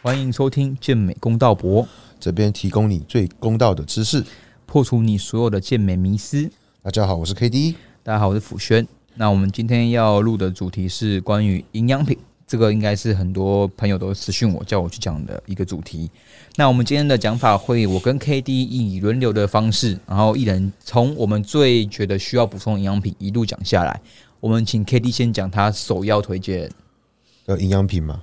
欢迎收听健美公道博，这边提供你最公道的知识。破除你所有的健美迷思。大家好，我是 K D。大家好，我是辅轩。那我们今天要录的主题是关于营养品，这个应该是很多朋友都私讯我叫我去讲的一个主题。那我们今天的讲法会，我跟 K D 以轮流的方式，然后一人从我们最觉得需要补充营养品一路讲下来。我们请 K D 先讲他首要推荐的营养品嘛？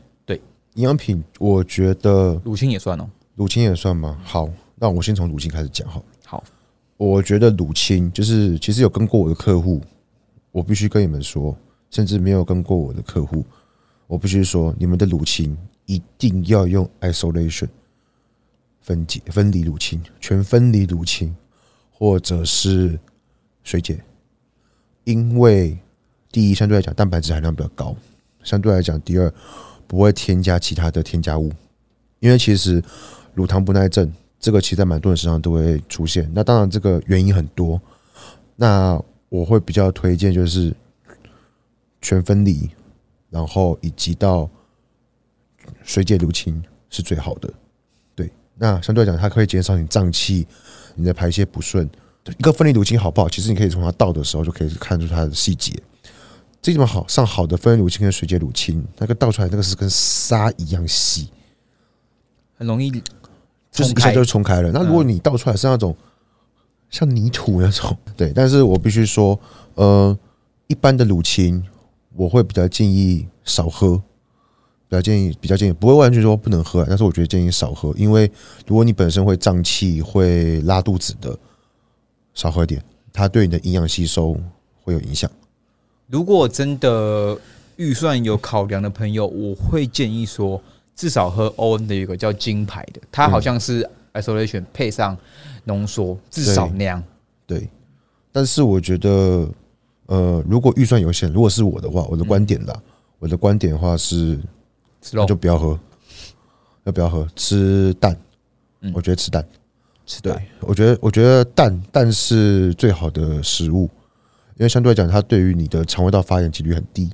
对，营养品，我觉得乳清也算哦。乳清也算吗？好，那我先从乳清开始讲好。好，我觉得乳清就是其实有跟过我的客户，我必须跟你们说，甚至没有跟过我的客户，我必须说，你们的乳清一定要用 isolation 分解分离乳清，全分离乳清，或者是水解，因为。第一，相对来讲，蛋白质含量比较高；相对来讲，第二，不会添加其他的添加物。因为其实乳糖不耐症这个，其实在蛮多人身上都会出现。那当然，这个原因很多。那我会比较推荐就是全分离，然后以及到水解乳清是最好的。对，那相对来讲，它可以减少你胀气、你的排泄不顺。一个分离乳清好不好？其实你可以从它倒的时候就可以看出它的细节。这么好上好的分乳清跟水解乳清，那个倒出来那个是跟沙一样细，很容易就是一下就冲开了。那如果你倒出来是那种像泥土那种，对。但是我必须说，呃，一般的乳清我会比较建议少喝，比较建议比较建议不会完全说不能喝，但是我觉得建议少喝，因为如果你本身会胀气、会拉肚子的，少喝点，它对你的营养吸收会有影响。如果真的预算有考量的朋友，我会建议说，至少喝 ON 的有一个叫金牌的，它好像是 isolation 配上浓缩，至少那样。对，但是我觉得，呃，如果预算有限，如果是我的话，我的观点啦，我的观点的话是，那就不要喝，要不要喝？吃蛋，我觉得吃蛋，吃蛋，我觉得我觉得蛋蛋是最好的食物。因为相对来讲，它对于你的肠胃道发炎几率很低，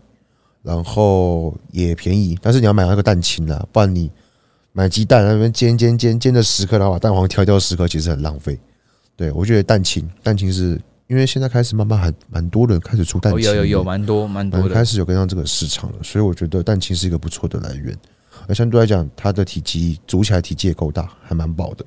然后也便宜。但是你要买那个蛋清啦，不然你买鸡蛋那边煎煎煎煎的十颗，然后把蛋黄挑掉十颗，其实很浪费。对我觉得蛋清，蛋清是因为现在开始慢慢还蛮多人开始出蛋清，有有有蛮多蛮多的开始有跟上这个市场了，所以我觉得蛋清是一个不错的来源。而相对来讲，它的体积煮起来体积也够大，还蛮饱的。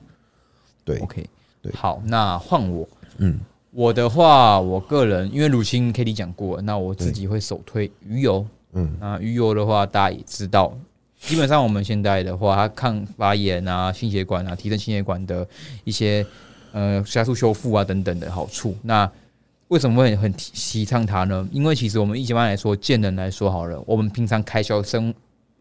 对，OK，对，好，那换我，嗯。我的话，我个人因为乳清 K D 讲过，那我自己会首推鱼油。嗯，那鱼油的话，大家也知道，基本上我们现在的话，它抗发炎啊、心血管啊、提升心血管的一些呃加速修复啊等等的好处。那为什么会很提倡它呢？因为其实我们一般来说，见人来说好了，我们平常开销生。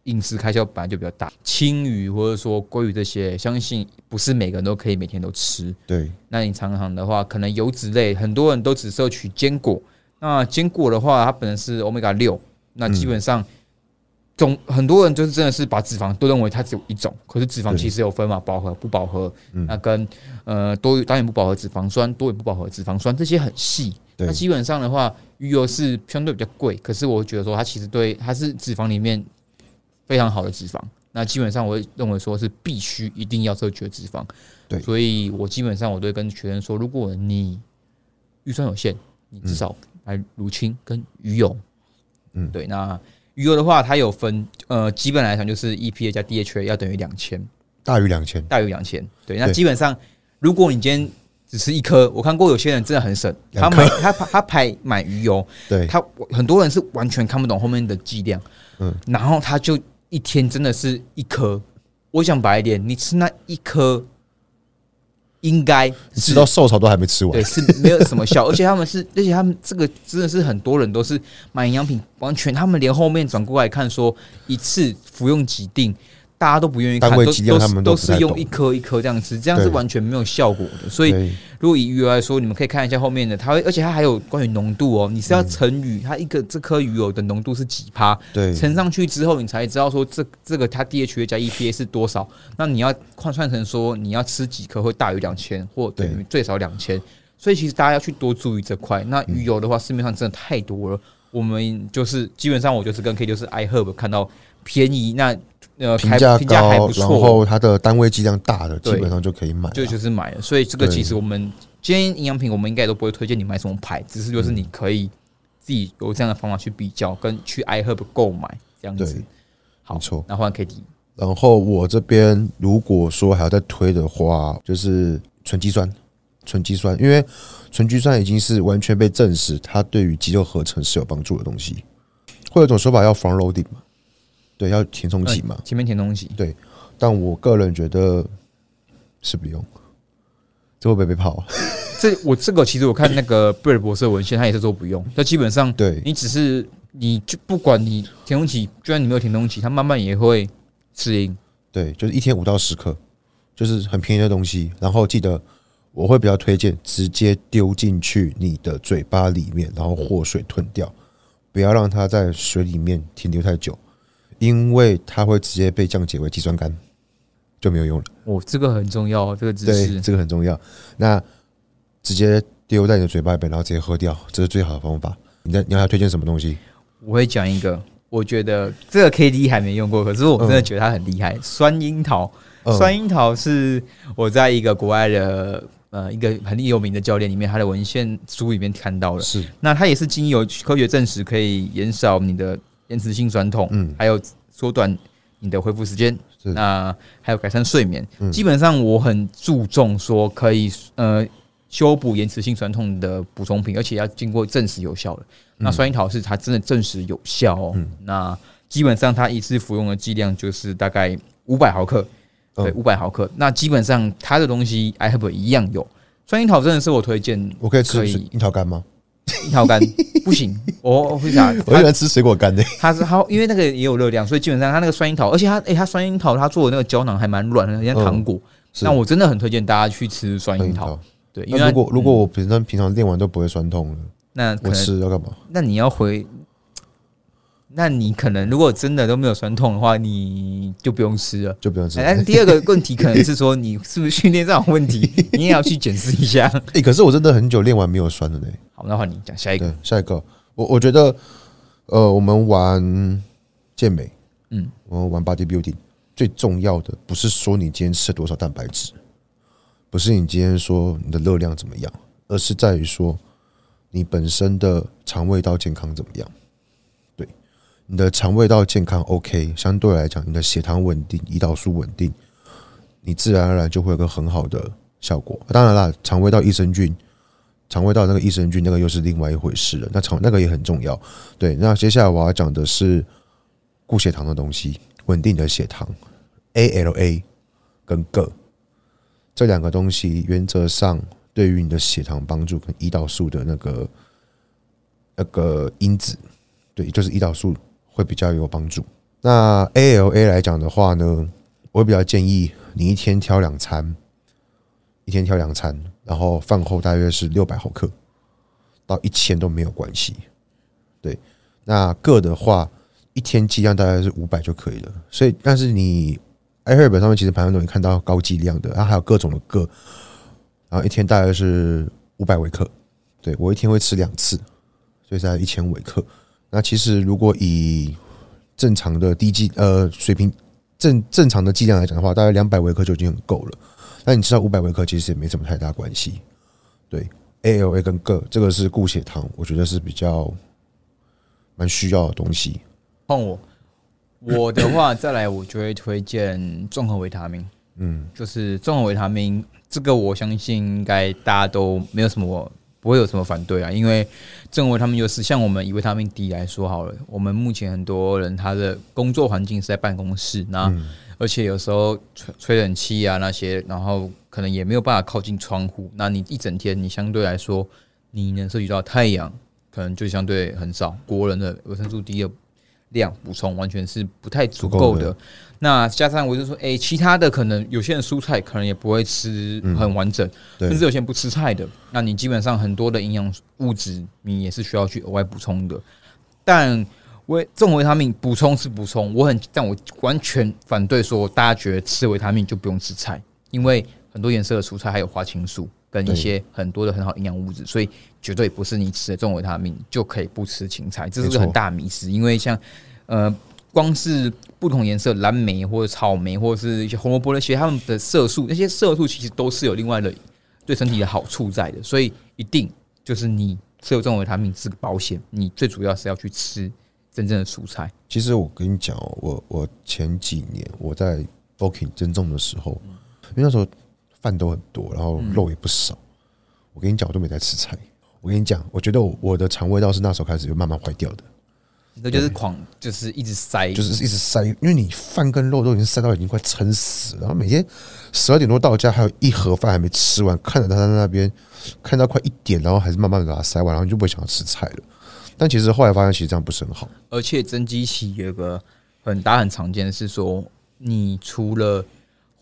饮食开销本来就比较大，青鱼或者说鲑鱼这些，相信不是每个人都可以每天都吃。对，那你常常的话，可能油脂类很多人都只摄取坚果。那坚果的话，它本身是欧米伽六，那基本上总很多人就是真的是把脂肪都认为它只有一种，可是脂肪其实有分嘛，饱和不饱和，那跟呃多当然不饱和脂肪酸，多也不饱和脂肪酸这些很细。那基本上的话，鱼油是相对比较贵，可是我觉得说它其实对它是脂肪里面。非常好的脂肪，那基本上我会认为说是必须一定要摄取脂肪，对，所以我基本上我都会跟学生说，如果你预算有限，你至少来乳清跟鱼油，嗯，对，那鱼油的话，它有分，呃，基本来讲就是 EPA 加 DHA 要等于两千，大于两千，大于两千，对，那基本上如果你今天只吃一颗，我看过有些人真的很省，他买他他排买鱼油，对他很多人是完全看不懂后面的剂量，嗯，然后他就。一天真的是一颗，我想白一点，你吃那一颗，应该吃到瘦潮都还没吃完，对，是没有什么效，而且他们是，而且他们这个真的是很多人都是买营养品，完全他们连后面转过来看说一次服用几锭。大家都不愿意看，都都都是用一颗一颗这样吃，这样是完全没有效果的。所以，如果以鱼油来说，你们可以看一下后面的，它会，而且它还有关于浓度哦，你是要乘以它一个这颗鱼油的浓度是几趴，对，乘上去之后，你才知道说这这个它 DHA 加 EPA 是多少。那你要换算成说你要吃几颗会大于两千，或等于最少两千。所以其实大家要去多注意这块。那鱼油的话，市面上真的太多了，我们就是基本上我就是跟 K 就是 iHerb 看到便宜那。呃评价评价还高，不错，然后它的单位剂量大的，基本上就可以买了。就就是买了。所以这个其实我们今天营养品，我们应该都不会推荐你买什么牌，只是就是你可以自己有这样的方法去比较，跟去 iHerb 购买这样子。好，没错那换 K D，然后我这边如果说还要再推的话，就是纯肌酸，纯肌酸，因为纯肌酸已经是完全被证实，它对于肌肉合成是有帮助的东西。会有一种说法叫 front loading 嘛，对，要填充期嘛，前面填东西，但我个人觉得是不用，这会不会被泡啊？这我这个其实我看那个贝尔博士的文献，他也是说不用，他基本上对你只是你就不管你填充期，就算你没有填充期，它慢慢也会适应。对，就是一天五到十克，就是很便宜的东西。然后记得我会比较推荐直接丢进去你的嘴巴里面，然后和水吞掉，不要让它在水里面停留太久，因为它会直接被降解为肌酸酐，就没有用了。哦，这个很重要，这个知对，识。这个很重要。那直接丢在你的嘴巴里面，然后直接喝掉，这是最好的方法。你在你还要推荐什么东西？我会讲一个，我觉得这个 K D 还没用过，可是我真的觉得它很厉害。酸樱桃，嗯酸樱桃是我在一个国外的呃一个很有名的教练里面，他的文献书里面看到了。是那它也是经由科学证实，可以减少你的延迟性酸痛，嗯还有缩短你的恢复时间，是那还有改善睡眠。嗯基本上我很注重说可以呃修补延迟性酸痛的补充品，而且要经过证实有效的。那酸樱桃是它真的证实有效哦。嗯那基本上它一次服用的剂量就是大概五百毫克，对，嗯五百毫克。那基本上它的东西 i have 一样有。酸樱桃真的是我推荐，我可以吃樱桃干吗？樱桃干 不行，我会啥？我喜欢 吃水果干的。它是它，因为那个也有热量，所以基本上它那个酸樱桃，而且它诶、它酸樱桃它做的那个胶囊还蛮软的，很像糖果。是那我真的很推荐大家去吃酸樱桃，对，因为如果如果嗯我平常平常练完都不会酸痛了，那可能吃要干嘛？那你要回，那你可能如果真的都没有酸痛的话，你就不用吃了。就不用吃。哎，哎、第二个问题可能是说你是不是训练上有问题，你也要去检视一下。哎可是我真的很久练完没有酸了呢。好，那换你讲下一个。下一个，我我觉得，呃，我们玩健美，嗯，我们玩 bodybuilding，最重要的不是说你今天吃了多少蛋白质，不是你今天说你的热量怎么样，而是在于说你本身的肠胃道健康怎么样。你的肠胃道健康 OK，相对来讲，你的血糖稳定，胰岛素稳定，你自然而然就会有个很好的效果。当然啦，肠胃道益生菌。肠胃道那个益生菌，那个又是另外一回事了。那肠那个也很重要。对，那接下来我要讲的是固血糖的东西，稳定的血糖，ALA 跟铬这两个东西，原则上对于你的血糖帮助跟胰岛素的那个那个因子，对，就是胰岛素会比较有帮助。那 ALA 来讲的话呢，我比较建议你一天挑两餐，一天挑两餐。然后饭后大约是六百毫克到一千都没有关系，对。那铬的话，一天剂量大概是五百就可以了。所以，但是你 iHerb 上面其实排行都能看到高剂量的，它还有各种的铬，然后一天大概是五百微克。对我一天会吃两次，所以在一千微克。那其实如果以正常的低剂呃水平正正常的剂量来讲的话，大概两百微克就已经很够了。那你吃到五百微克，其实也没什么太大关系。对，ALA 跟铬这个是固血糖，我觉得是比较蛮需要的东西。换我，我的话再来，我就会推荐综合维他命。嗯，就是综合维他命，这个我相信应该大家都没有什么不会有什么反对啊，因为综合维他们就是像我们以维他命 D 来说好了，我们目前很多人他的工作环境是在办公室，那、嗯而且有时候吹吹冷气啊那些，然后可能也没有办法靠近窗户，那你一整天你相对来说你能摄取到太阳，可能就相对很少。国人的维生素 D 的量补充完全是不太足够的。那加上我就说，诶，其他的可能有些人蔬菜可能也不会吃很完整，对甚至有些人不吃菜的，那你基本上很多的营养物质你也是需要去额外补充的。但维这种维他命补充是补充，我很但我完全反对说大家觉得吃维他命就不用吃菜，因为很多颜色的蔬菜还有花青素跟一些很多的很好营养物质，所以绝对不是你吃了这种维他命就可以不吃芹菜，这是很大的迷失。因为像呃，光是不同颜色蓝莓或者草莓或者是一些红萝卜那些，它们的色素那些色素其实都是有另外的对身体的好处在的，所以一定就是你吃有这种维他命是个保险，你最主要是要去吃真正的蔬菜。其实我跟你讲哦，我我前几年我在 booking 增重的时候，因为那时候饭都很多，然后肉也不少，我跟你讲，我都没在吃菜。我跟你讲，我觉得我我的肠胃道是那时候开始就慢慢坏掉的。那就是狂，就是一直塞，就是一直塞，因为你饭跟肉都已经塞到已经快撑死，然后每天十二点多到家，还有一盒饭还没吃完，看着他在那边看到快一点，然后还是慢慢的把它塞完，然后你就不会想要吃菜了。但其实后来发现，其实这样不是很好。而且增肌期有个很大很常见的是说，你除了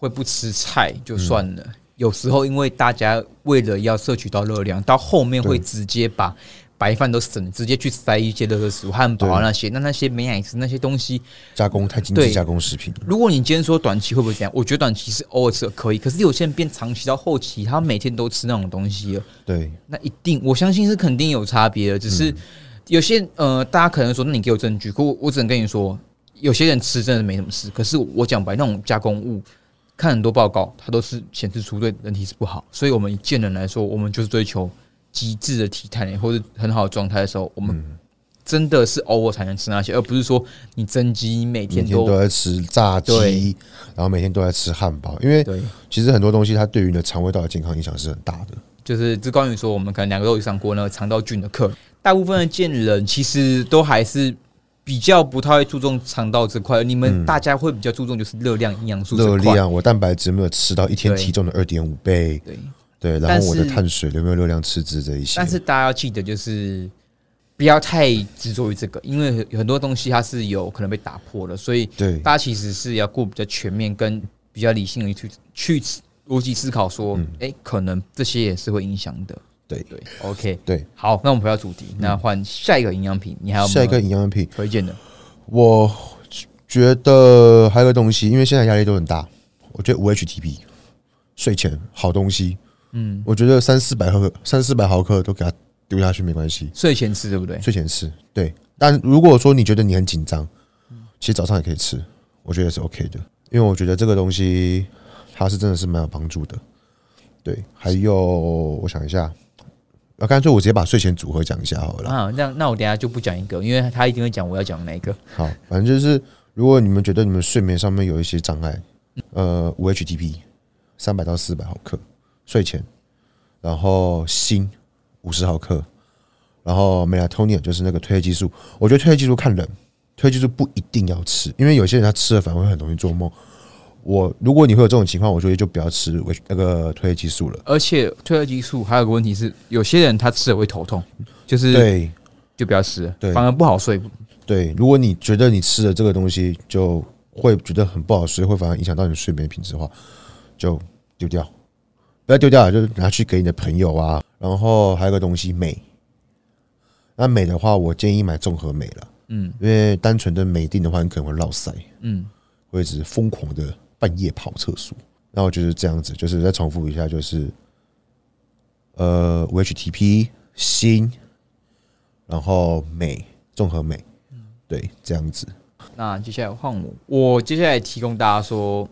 会不吃菜就算了，有时候因为大家为了要摄取到热量，到后面会直接把。白饭都省，直接去塞一些热热食物、汉堡啊那些，那那些美奶滋那些东西加工太精致加工食品。如果你今天说短期会不会这样？我觉得短期是偶尔吃可以，可是有些人变长期到后期，他每天都吃那种东西了。对，那一定我相信是肯定有差别的。只是有些呃，大家可能说，那你给我证据，可我我只能跟你说，有些人吃真的没什么事。可是我讲白，那种加工物，看很多报告，它都是显示出对人体是不好。所以我们见人来说，我们就是追求。极致的体态或者很好的状态的时候，我们真的是偶尔才能吃那些，而不是说你增肌，你每天都在吃炸鸡，然后每天都在吃汉堡。因为其实很多东西它对于你的肠胃道的健康影响是很大的。就是这关于说，我们可能两个都有上过那个肠道菌的课，大部分的健人其实都还是比较不太会注重肠道这块。你们大家会比较注重就是热量、营养素。热量，我蛋白质没有吃到一天体重的二点五倍。对。对，然后我的碳水有没有热量赤字这一些？但是大家要记得，就是不要太执着于这个，因为很多东西它是有可能被打破的，所以对大家其实是要过比较全面跟比较理性的去去逻辑思考，说，哎，可能这些也是会影响的。对对，OK，对，好，那我们回到主题，那换下一个营养品，你还有下一个营养品推荐的？我觉得还有个东西，因为现在压力都很大，我觉得五 HTP 睡前好东西。嗯，我觉得三四百克、三四百毫克都给它丢下去没关系。睡前吃对不对？睡前吃对。但如果说你觉得你很紧张，其实早上也可以吃，我觉得是 OK 的。因为我觉得这个东西它是真的是蛮有帮助的。对，还有我想一下，啊，干脆我直接把睡前组合讲一下好了。啊，那那我等下就不讲一个，因为他一定会讲我要讲哪一个。好，反正就是如果你们觉得你们睡眠上面有一些障碍，呃，五 HTP 三百到四百毫克。睡前，然后锌五十毫克，然后 melatonin 就是那个褪黑激素。我觉得褪黑激素看人，褪黑激素不一定要吃，因为有些人他吃了反而会很容易做梦。我如果你会有这种情况，我觉得就不要吃维那个褪黑激素了。而且褪黑激素还有个问题是，有些人他吃了会头痛，就是对，就不要吃，对，反而不好睡。对，如果你觉得你吃了这个东西就会觉得很不好睡，会反而影响到你睡眠品质的话，就丢掉。不要丢掉，就拿去给你的朋友啊。然后还有个东西镁，那镁的话，我建议买综合镁了。嗯，因为单纯的镁定的话，你可能会落腮。嗯，会一直疯狂的半夜跑厕所。然后就是这样子，就是再重复一下，就是呃，V H T P 锌，然后镁，综合镁。对，这样子。那接下来换我，我接下来提供大家说，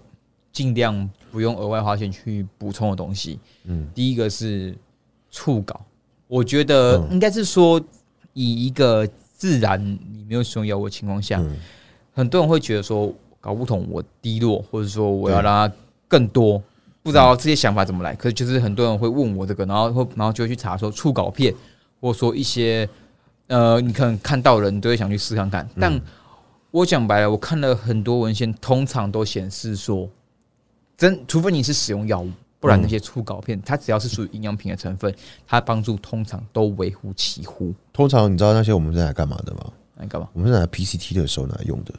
尽量。不用额外花钱去补充的东西，嗯，第一个是触稿，我觉得应该是说，以一个自然你没有使用药物的情况下，很多人会觉得说搞不懂我低落，或者说我要让它更多，不知道这些想法怎么来。可是就是很多人会问我这个，然后会然后就会去查说醋稿片，或者说一些呃，你可能看到人都会想去试看看。但我讲白了，我看了很多文献，通常都显示说。真，除非你是使用药物，不然那些粗稿片，它只要是属于营养品的成分，它帮助通常都微乎其乎。通常你知道那些我们是来干嘛的吗？来干嘛？我们是拿 PCT 的时候拿来用的，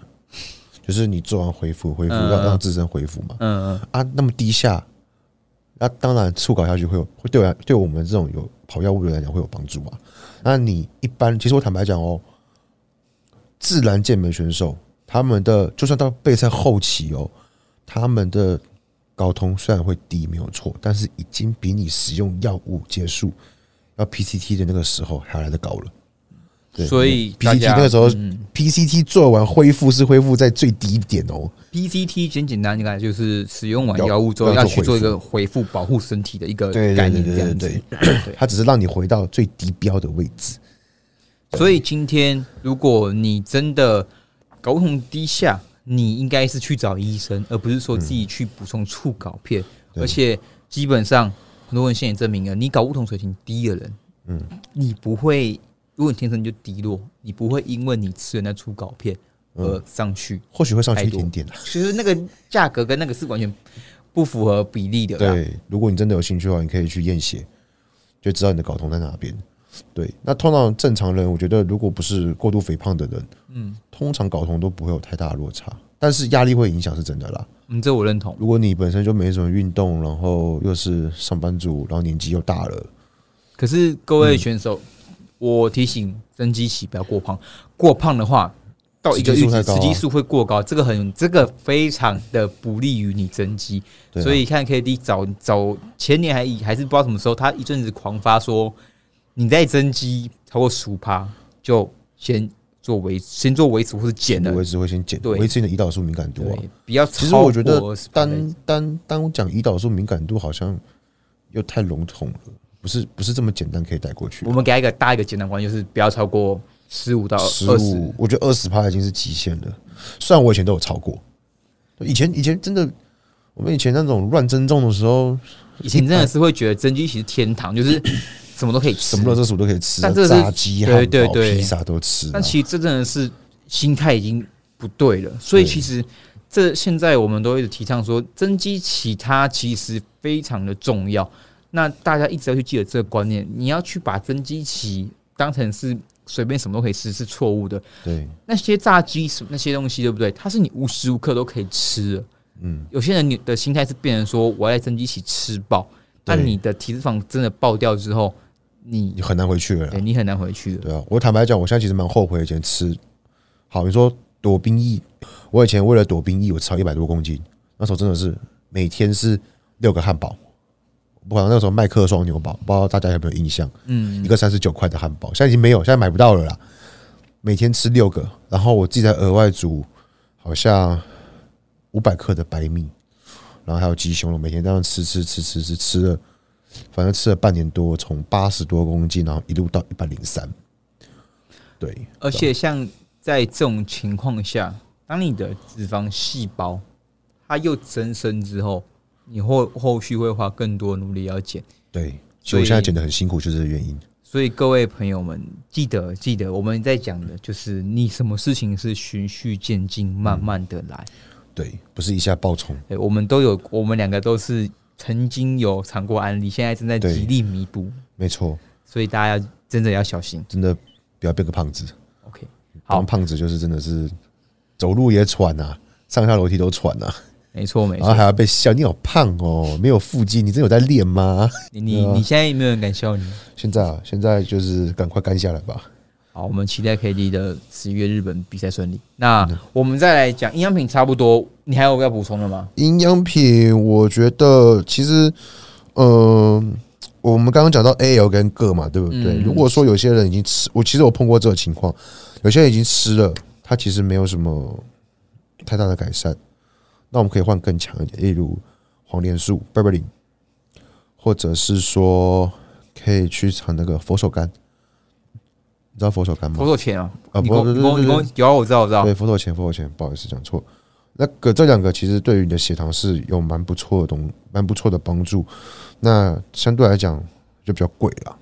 就是你做完恢复，恢复让让自身恢复嘛。嗯嗯。啊，那么低下，那当然粗稿下去会有，会对我对我们这种有跑药物的来讲会有帮助嘛。那你一般，其实我坦白讲哦，自然健美选手他们的，就算到备赛后期哦，他们的。睾酮虽然会低没有错，但是已经比你使用药物结束要 PCT 的那个时候还要来的高了。所以 PCT 那个时候，PCT 做完恢复是恢复在最低点哦。PCT 简简单，你看就是使用完药物之后要去做一个恢复，保护身体的一个概念，这样子。对，它只是让你回到最低标的位置。所以今天如果你真的睾酮低下，你应该是去找医生，而不是说自己去补充促睾片。而且基本上很多人现也证明了，你睾酮水平低的人，嗯，你不会。如果你天生就低落，你不会因为你吃了那出稿片而上去，或许会上去一点点其实那个价格跟那个是完全不符合比例的。对，如果你真的有兴趣的话，你可以去验血，就知道你的睾酮在哪边。对，那通常正常人，我觉得如果不是过度肥胖的人，嗯，通常睾酮都不会有太大的落差，但是压力会影响是真的啦。嗯，这我认同。如果你本身就没什么运动，然后又是上班族，然后年纪又大了，可是各位选手。我提醒增肌期不要过胖，过胖的话，到一个阈值，雌激素会过高，这个很，这个非常的不利于你增肌。所以看 K D 早早前年还还是不知道什么时候，他一阵子狂发说，你在增肌超过十五趴，就先做维先做维持或者减的维持会先减，维持你的胰岛素敏感度啊。比较其实我觉得单单单讲胰岛素敏感度好像又太笼统了。不是不是这么简单可以带过去。我们给他一个大一个简单观念，就是不要超过十五到十五。我觉得二十趴已经是极限了。虽然我以前都有超过，以前以前真的，我们以前那种乱增重的时候，以前真的是会觉得增肌其实天堂，就是 什么都可以吃，什么热食都可以吃，但这炸鸡、对对对，披萨都吃。但其实这真的是心态已经不对了。所以其实这现在我们都一直提倡说，增肌其他其实非常的重要。那大家一直要去记得这个观念，你要去把增肌期当成是随便什么都可以吃，是错误的。对，那些炸鸡什那些东西，对不对？它是你无时无刻都可以吃的。嗯，有些人你的心态是变成说，我要在增肌期吃饱，但你的体脂肪真的爆掉之后，你你很难回去了。对，你很难回去的。对啊，我坦白讲，我现在其实蛮后悔以前吃。好，你说躲兵役，我以前为了躲兵役，我吃一百多公斤，那时候真的是每天是六个汉堡。不管那时候麦克双牛堡，不知道大家有没有印象？嗯，一个三十九块的汉堡，现在已经没有，现在买不到了啦。每天吃六个，然后我自己再额外煮，好像五百克的白米，然后还有鸡胸肉，每天这样吃吃吃吃吃吃了，反正吃了半年多，从八十多公斤，然后一路到一百零三。对，而且像在这种情况下，当你的脂肪细胞它又增生之后。你后后续会花更多努力要减，对，所以我现在减的很辛苦，就是这个原因。所以各位朋友们，记得记得我们在讲的就是你什么事情是循序渐进，慢慢的来，对，不是一下爆冲。对，我们都有，我们两个都是曾经有尝过安利，现在正在极力弥补，没错。所以大家真的要小心，真的不要变个胖子。OK，好，胖子就是真的是走路也喘呐，上下楼梯都喘呐。没错，没错，然后还要被笑，你好胖哦，没有腹肌，你真有在练吗？你你你现在有没有人敢笑你？现在啊，现在就是赶快干下来吧。好，我们期待 K D 的十一月日本比赛顺利。那我们再来讲营养品，差不多，你还有要补充的吗？营养品，我觉得其实，呃，我们刚刚讲到 A L 跟铬嘛，对不对？如果说有些人已经吃，我其实我碰过这个情况，有些人已经吃了，他其实没有什么太大的改善。那我们可以换更强一点，例如黄连素 （berberine），或者是说可以去尝那个佛手柑。你知道佛手柑吗？佛手钱啊？啊，不，对对对，有我知道，我知道。对，佛手钱，佛手钱，不好意思讲错。那个这两个其实对于你的血糖是有蛮不错的东，蛮不错的帮助。那相对来讲就比较贵了，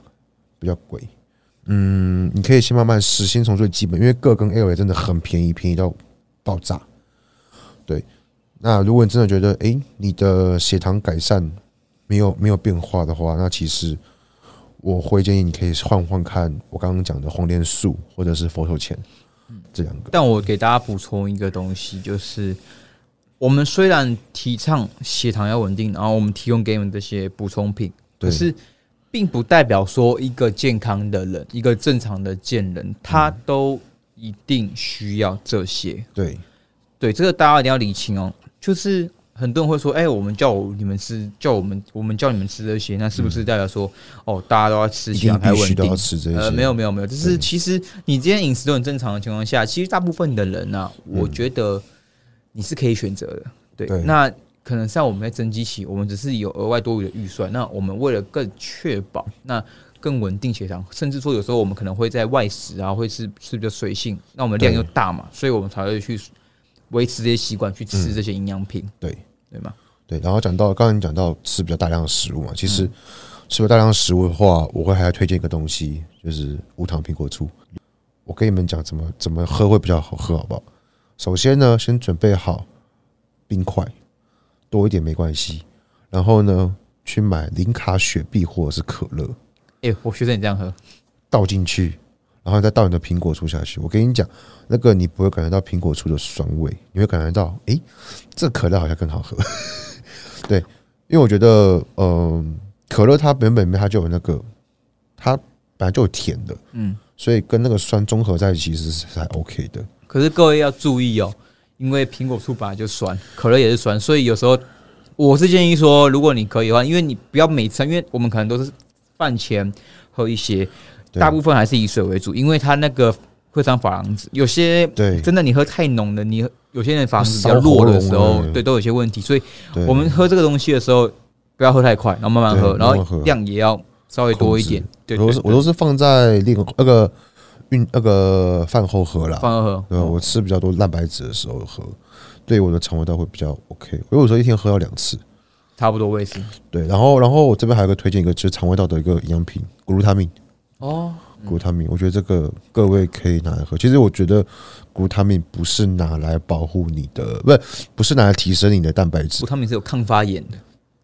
比较贵。嗯，你可以先慢慢试，先从最基本，因为铬跟 L 也真的很便宜，便宜到爆炸。对。那如果你真的觉得，哎，你的血糖改善没有没有变化的话，那其实我会建议你可以换换看我刚刚讲的黄连素或者是佛手钱，这两个。但我给大家补充一个东西，就是我们虽然提倡血糖要稳定，然后我们提供给你们这些补充品，可是并不代表说一个健康的人，一个正常的健人，他都一定需要这些。对，对，这个大家一定要理清哦。就是很多人会说，哎，我们叫我你们吃，叫我们我们叫你们吃这些，那是不是代表说，哦，大家都要吃起来才稳定？呃，没有没有没有，就是其实你今天饮食都很正常的情况下，其实大部分的人呢，我觉得你是可以选择的。对，那可能像我们在增肌期，我们只是有额外多余的预算，那我们为了更确保那更稳定协调，甚至说有时候我们可能会在外食啊，会是是比较随性，那我们量又大嘛，所以我们才会去。维持这些习惯去吃这些营养品，对对吗？对。然后讲到刚才你讲到吃比较大量的食物嘛，其实吃了大量食物的话，我会还要推荐一个东西，就是无糖苹果醋。我跟你们讲怎么怎么喝会比较好喝，好不好？首先呢，先准备好冰块，多一点没关系。然后呢，去买零卡雪碧或者是可乐。哎，我学着你这样喝，倒进去。然后再倒你的苹果醋下去，我跟你讲，那个你不会感觉到苹果醋的酸味，你会感觉到，哎，这可乐好像更好喝。对，因为我觉得，嗯，可乐它本本它就有那个，它本来就有甜的，嗯，所以跟那个酸综合在一起其实是还 OK 的。可是各位要注意哦，因为苹果醋本来就酸，可乐也是酸，所以有时候我是建议说，如果你可以的话，因为你不要每餐，因为我们可能都是饭前喝一些。大部分还是以水为主，因为它那个会伤珐琅质。有些对真的你喝太浓了，你有些人珐琅质比较弱的时候，对都有些问题。所以我们喝这个东西的时候，不要喝太快，然后慢慢喝，然后量也要稍微多一点。对，我是我都是放在另那个运那个饭后喝啦，饭后喝。对，我吃比较多蛋白质的时候喝，对我的肠胃道会比较 OK。我有时候一天喝要两次，差不多位置。对，然后然后我这边还有个推荐一个就是肠胃道的一个营养品，谷氨他命。哦，谷他命，我觉得这个各位可以拿来喝。其实我觉得谷他命不是拿来保护你的，不是不是拿来提升你的蛋白质。谷他命是有抗发炎的，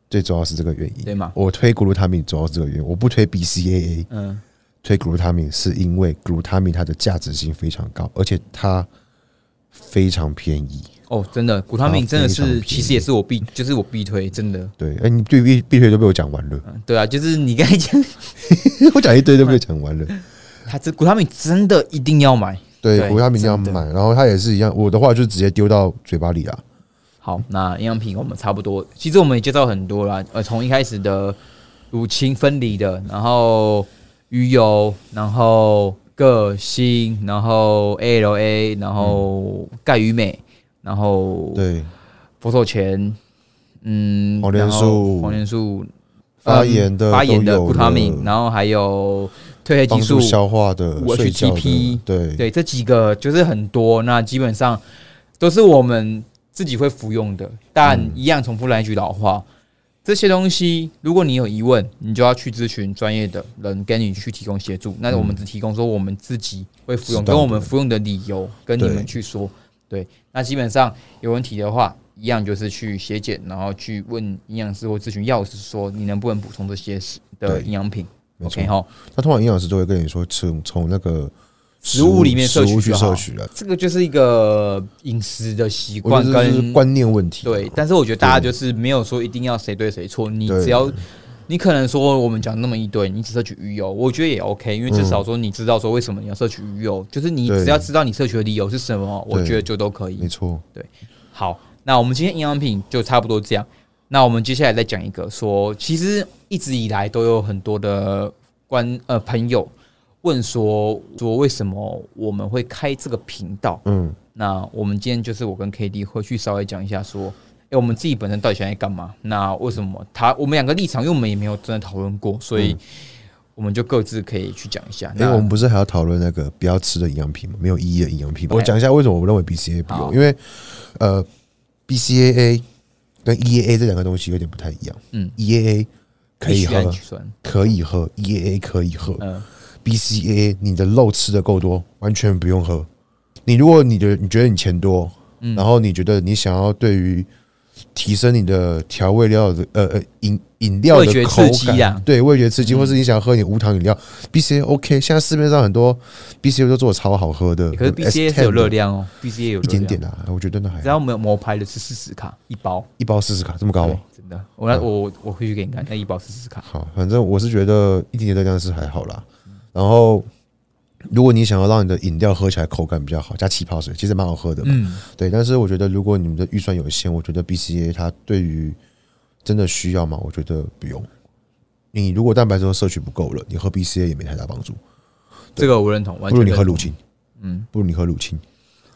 最主要是这个原因，对吗？我推谷他命主要是这个原因，我不推 BCAA。嗯，推谷他命是因为谷他命它的价值性非常高，而且它非常便宜。哦，真的，谷他命真的是，其实也是我必，就是我必推，真的。对，哎，你对必必推都被我讲完了。对啊，就是你刚才讲，我讲一堆都被讲完了。他这谷他命真的一定要买，对，谷他命一定要买。然后它也是一样，我的话就直接丢到嘴巴里啊。好，那营养品我们差不多，其实我们也介绍很多了。呃，从一开始的乳清分离的，然后鱼油，然后个锌，然后 ALA，然后钙与镁。然后对，佛手钱，嗯，黄连素，黄连素发炎的发炎的谷他命，然后还有褪黑激素消化的，HTP，对对，这几个就是很多，那基本上都是我们自己会服用的，但一样重复来一句老话。这些东西，如果你有疑问，你就要去咨询专业的人，跟你去提供协助。那我们只提供说我们自己会服用，跟我们服用的理由跟你们去说。对，那基本上有问题的话，一样就是去血检，然后去问营养师或咨询药师，说你能不能补充这些的营养品。OK 哈，那通常营养师都会跟你说，从从那个食物里面摄取摄取了。这个就是一个饮食的习惯跟观念问题。对，但是我觉得大家就是没有说一定要谁对谁错，你只要。你可能说我们讲那么一堆，你只摄取鱼油，我觉得也 OK，因为至少说你知道说为什么你要摄取鱼油，就是你只要知道你摄取的理由是什么，我觉得就都可以。没错，对。好，那我们今天营养品就差不多这样。那我们接下来再讲一个，说其实一直以来都有很多的观呃朋友问说说为什么我们会开这个频道？嗯，那我们今天就是我跟 K D 会去稍微讲一下说。我们自己本身到底想在干嘛？那为什么他我们两个立场，因为我们也没有真的讨论过，所以我们就各自可以去讲一下。因为我们不是还要讨论那个不要吃的营养品吗？没有意义的营养品。我讲一下为什么我认为 BCA 不用，因为呃，BCAA 跟 EAA 这两个东西有点不太一样。嗯，EAA 可以喝，可以喝，EAA 可以喝。嗯，BCAA 你的肉吃的够多，完全不用喝。你如果你的你觉得你钱多，然后你觉得你想要对于提升你的调味料的呃呃饮饮料的口感，对味觉刺激，或是你想喝点无糖饮料，B C A OK。现在市面上很多 B C A 都做的超好喝的，可是 B C A 有热量哦，B C A 有一点点啊，我觉得那还。只要没有魔牌的是四十卡一包，一包四十卡这么高哦，真的。我来我我回去给你看，那一包四十卡。好，反正我是觉得一点点热量是还好啦。然后如果你想要让你的饮料喝起来口感比较好，加气泡水，其实蛮好喝的。嗯，对。但是我觉得，如果你们的预算有限，我觉得 BCA 它对于真的需要吗？我觉得不用。你如果蛋白质摄取不够了，你喝 BCA 也没太大帮助。这个我认同，不如你喝乳清。嗯，不如你喝乳清。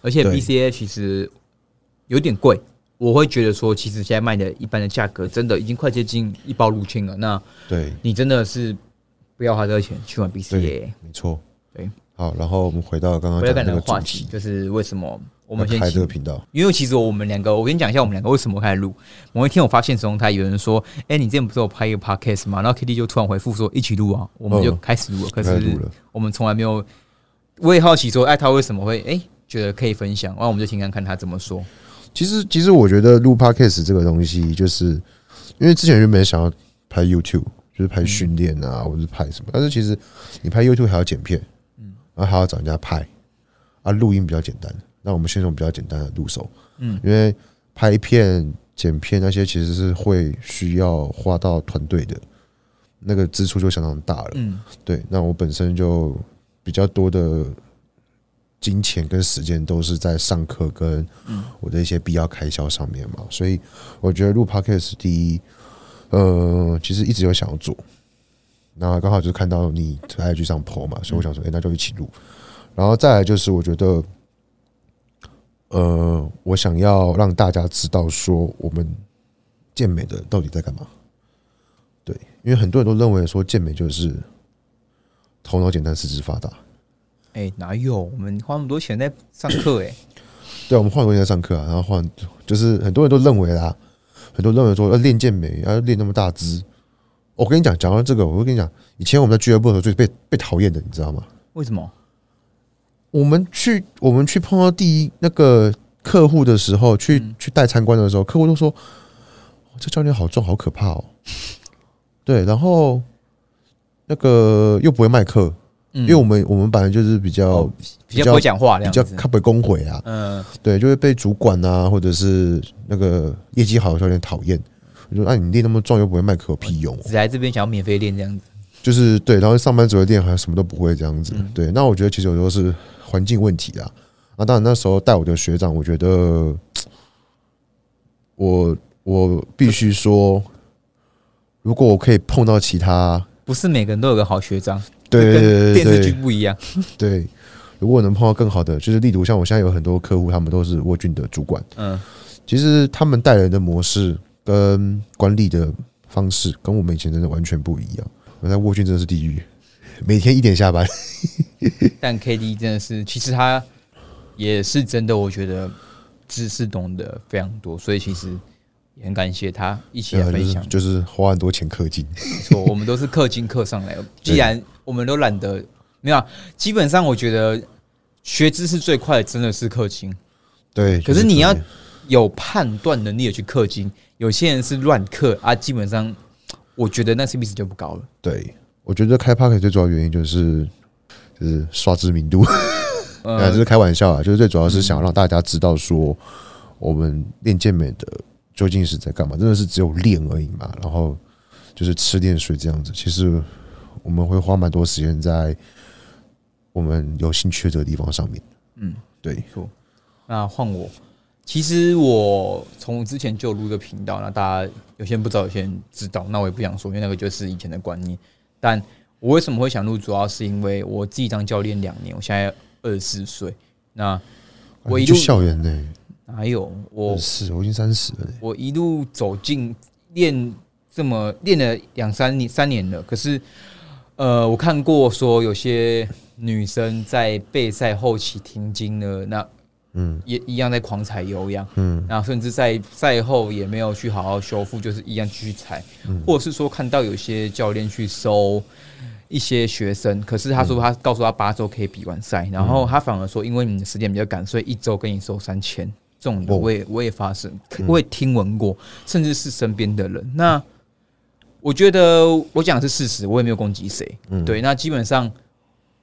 而且 BCA 其实有点贵，我会觉得说，其实现在卖的一般的价格，真的已经快接近一包乳清了。那对你真的是不要花这个钱去买 BCA，没错。对，好，然后我们回到刚刚讲的那个话题，就是为什么我们先开这个频道？因为其实我们两个，我跟你讲一下，我们两个为什么开始录。某一天我发现中台有人说：“哎，你之前不是有拍一个 podcast 吗？”然后 Kitty 就突然回复说：“一起录啊！”我们就开始录了。可是我们从来没有，我也好奇说：“哎，他为什么会哎觉得可以分享？”然后我们就听看看他怎么说。其实，其实我觉得录 podcast 这个东西，就是因为之前原本想要拍 YouTube，就是拍训练啊，或者是拍什么，但是其实你拍 YouTube 还要剪片。然后还要找人家拍，啊，录音比较简单，那我们先从比较简单的入手，嗯，因为拍片、剪片那些其实是会需要花到团队的，那个支出就相当大了，嗯，对，那我本身就比较多的金钱跟时间都是在上课跟我的一些必要开销上面嘛，所以我觉得录 podcast 第一，呃，其实一直有想要做。然后刚好就是看到你在 IG 上 po 嘛，所以我想说，哎，那就一起录。然后再来就是，我觉得，呃，我想要让大家知道说，我们健美的到底在干嘛。对，因为很多人都认为说健美就是头脑简单、四肢发达。哎，哪有？我们花那么多钱在上课，哎。对，我们花很多钱在上课啊，然后换就是很多人都认为啦，很多人认为说要练健美，要练那么大只。我跟你讲，讲到这个，我会跟你讲，以前我们在俱乐部的时候最被被讨厌的，你知道吗？为什么？我们去我们去碰到第一那个客户的时候，去去带参观的时候，客户都说：“这教练好重，好可怕哦。”对，然后那个又不会卖课，因为我们我们本来就是比较比较不会讲话，比较看不会工会啊。嗯，对，就会被主管啊，或者是那个业绩好的教练讨厌。我说：“哎，你练那么壮又不会卖课，有屁用？只来这边想要免费练这样子，就是对。然后上班族的练还什么都不会这样子，对。那我觉得其实有时候是环境问题啊。那当然那时候带我的学长，我觉得我我必须说，如果我可以碰到其他，不是每个人都有个好学长，对对对对，电视剧不一样。对，如果能碰到更好的，就是例如像我现在有很多客户，他们都是沃俊的主管，嗯，其实他们带人的模式。”跟管理的方式跟我们以前真的完全不一样。我在沃郡真的是地狱，每天一点下班。但 K D 真的是，其实他也是真的，我觉得知识懂得非常多，所以其实也很感谢他一起来分享。就是花很多钱氪金，没错，我们都是氪金氪上来。既然我们都懒得，没有，基本上我觉得学知识最快的真的是氪金。对，可是你要有判断能力的去氪金。有些人是乱氪啊，基本上 我觉得那 CP 值就不高了。对，我觉得开 p a r k 最主要原因就是就是刷知名度，啊，这是开玩笑啊，就是最主要是想让大家知道说我们练健美的究竟是在干嘛，真的是只有练而已嘛？然后就是吃点水这样子，其实我们会花蛮多时间在我们有兴趣的这个地方上面。嗯，对，错。那换我。其实我从之前就录个频道，那大家有些人不知道，有些人知道，那我也不想说，因为那个就是以前的观念。但我为什么会想录，主要是因为我自己当教练两年，我现在二十四岁，那我一路校园呢？哪有我？是，我已经三十了。我一路走进练这么练了两三年三年了，可是呃，我看过说有些女生在备赛后期停经了，那。嗯，也一样在狂踩有氧，嗯，然后甚至在赛后也没有去好好修复，就是一样继续踩，或者是说看到有些教练去收一些学生，可是他说他告诉他八周可以比完赛，然后他反而说因为你的时间比较赶，所以一周跟你收三千，这种我也我也发生，我也听闻过，甚至是身边的人。那我觉得我讲的是事实，我也没有攻击谁，对。那基本上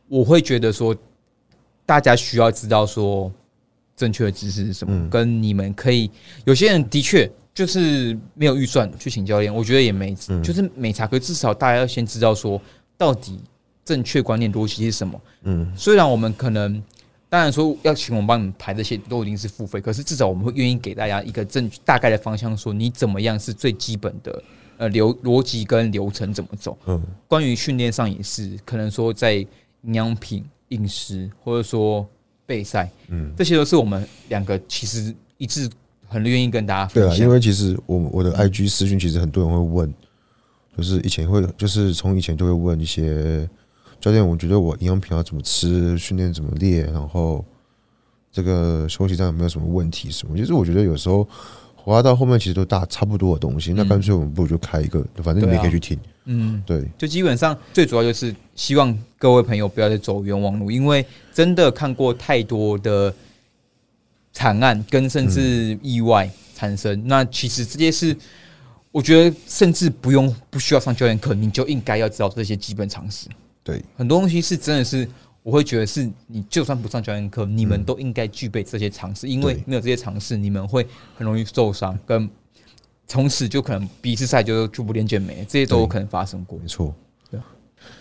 我会觉得说，大家需要知道说。正确的知识是什么？跟你们可以，有些人的确就是没有预算去请教练，我觉得也没，就是没差。可至少大家要先知道说，到底正确观念逻辑是什么。嗯，虽然我们可能当然说要请我们帮你们排这些都已经是付费，可是至少我们会愿意给大家一个正大概的方向，说你怎么样是最基本的呃流逻辑跟流程怎么走。嗯，关于训练上也是，可能说在营养品、饮食或者说备赛，嗯，这些都是我们两个其实一致很愿意跟大家分享。对啊，因为其实我我的 IG 私讯其实很多人会问。就是以前会，就是从以前就会问一些教练，我觉得我营养品要怎么吃，训练怎么练，然后这个休息站有没有什么问题什么？其实我觉得有时候滑到后面其实都大差不多的东西，那干脆我们不如就开一个，反正你们可以去听。嗯，对，就基本上最主要就是希望各位朋友不要再走冤枉路，因为真的看过太多的惨案跟甚至意外产生，那其实这些是。我觉得甚至不用不需要上教练课，你就应该要知道这些基本常识。对，很多东西是真的是，我会觉得是你就算不上教练课，你们都应该具备这些常识，因为没有这些常识，你们会很容易受伤，跟从此就可能比次赛就就不练健美，这些都有可能发生过。没错，对。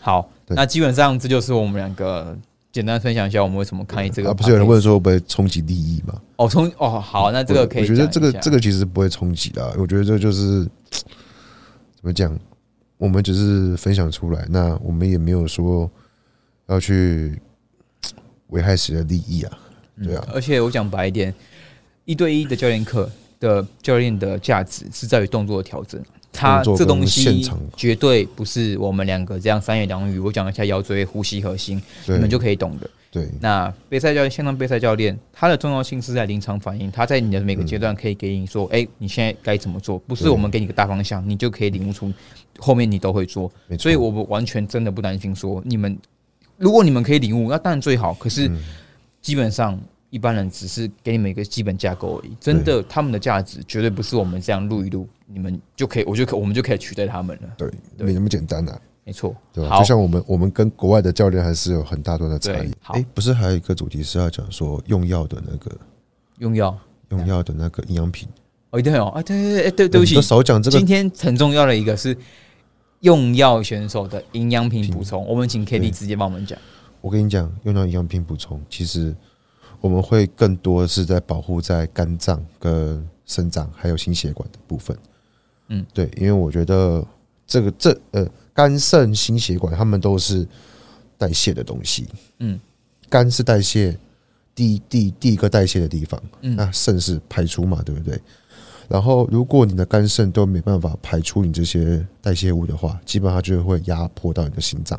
好，那基本上这就是我们两个。简单分享一下我们为什么抗议这个？啊不是有人问说会不会冲击利益吗？哦，冲哦，好，那这个可以。我觉得这个这个其实不会冲击的。我觉得这就是 怎么讲，我们只是分享出来，那我们也没有说要去 危害谁的利益啊，对啊。而且我讲白一点，一对一的教练课的教练的价值是在于动作的调整。他这东西绝对不是我们两个这样三言两语，我讲一下腰椎、呼吸、核心，你们就可以懂的。对，那备赛教练、线上备赛教练，他的重要性是在临场反应，他在你的每个阶段可以给你说，哎，你现在该怎么做？不是我们给你个大方向，你就可以领悟出后面你都会做。所以我们完全真的不担心说你们，如果你们可以领悟，那当然最好。可是基本上。一般人只是给你们一个基本架构而已，真的，他们的价值绝对不是我们这样录一录，你们就可以，我就可，我们就可以取代他们了。对，没那么简单啊。没错，对吧？就像我们，我们跟国外的教练还是有很大段的差异。哎，不是还有一个主题是要讲说用药的那个用药用药的那个营养品？哦，对哦，啊，对对对，对对不起，少讲这个。今天很重要的一个是用药选手的营养品补充，我们请 K D 直接帮我们讲。我跟你讲，用到营养品补充，其实。我们会更多是在保护在肝脏、跟肾脏还有心血管的部分。嗯，对，因为我觉得这个这呃肝肾心血管它们都是代谢的东西。嗯，肝是代谢第第第一个代谢的地方，那肾是排出嘛，对不对？然后如果你的肝肾都没办法排出你这些代谢物的话，基本上就会压迫到你的心脏，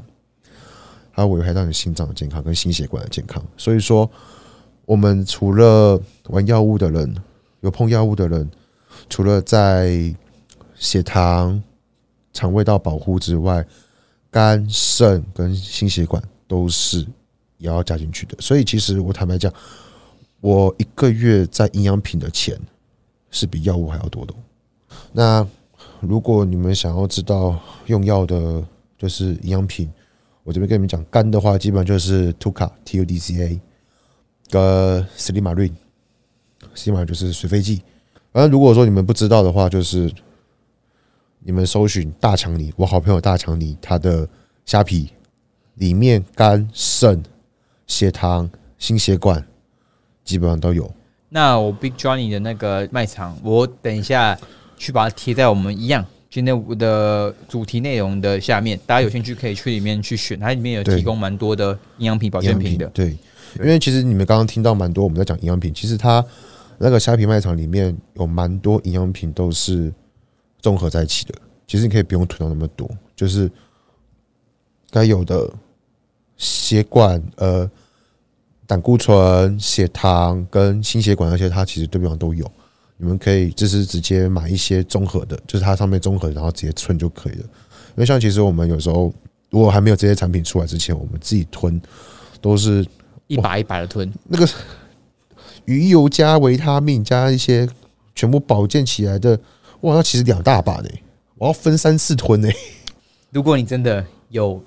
还有危害到你心脏的健康跟心血管的健康。所以说。我们除了玩药物的人，有碰药物的人，除了在血糖、肠胃道保护之外，肝、肾跟心血管都是也要加进去的。所以，其实我坦白讲，我一个月在营养品的钱是比药物还要多的。那如果你们想要知道用药的，就是营养品，我这边跟你们讲，肝的话，基本上就是 TUCA T U D C A。个斯里马瑞，斯里马就是水飞剂。反正如果说你们不知道的话，就是你们搜寻大强尼，我好朋友大强尼，他的虾皮里面肝、肾、血糖、心血管基本上都有。那我 Big Johnny 的那个卖场，我等一下去把它贴在我们一样今天我的主题内容的下面，大家有兴趣可以去里面去选，它里面有提供蛮多的营养品、保健品的。对。因为其实你们刚刚听到蛮多我们在讲营养品，其实它那个虾皮卖场里面有蛮多营养品都是综合在一起的。其实你可以不用囤到那么多，就是该有的血管、呃胆固醇、血糖跟心血管那些，它其实对比方都有。你们可以就是直接买一些综合的，就是它上面综合，然后直接吞就可以了。因为像其实我们有时候如果还没有这些产品出来之前，我们自己吞都是。一把一把的吞，那个鱼油加维他命加一些全部保健起来的，哇，那其实两大把呢，我要分三次吞呢。如果你真的有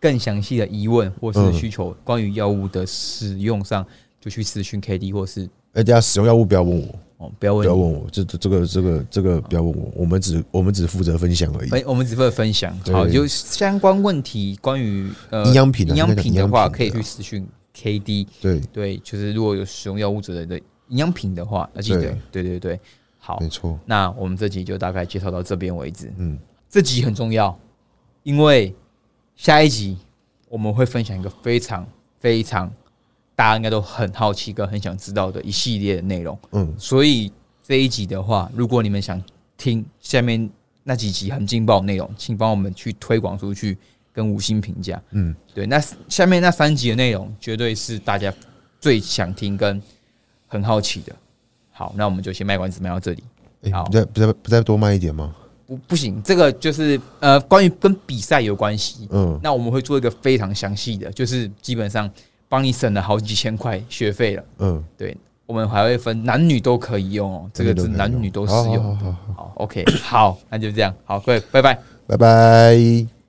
更详细的疑问或是需求，关于药物的使用上，就去咨询 K D 或是，哎，大家使用药物不要问我。哦，不要问，不要问我，这这这个这个这个不要问我，我们只我们只负责分享而已。哎我们只负责分享。好，有相关问题，关于呃营养品营养品的话，可以去私讯 K D。对对，就是如果有使用药物者的营养品的话，要记得，对对对，好，没错。那我们这集就大概介绍到这边为止。嗯，这集很重要，因为下一集我们会分享一个非常非常。大家应该都很好奇跟很想知道的一系列的内容，嗯，所以这一集的话，如果你们想听下面那几集很劲爆内容，请帮我们去推广出去，跟五星评价，嗯，对，那下面那三集的内容绝对是大家最想听跟很好奇的。好，那我们就先卖关子卖到这里。好，再不再不再多卖一点吗？不，不行，这个就是呃，关于跟比赛有关系，嗯，那我们会做一个非常详细的，就是基本上。帮你省了好几千块学费了。嗯，对，我们还会分男女都可以用哦，这个是男女都适用。好，OK，好，那就这样，好，各位，拜拜，拜拜。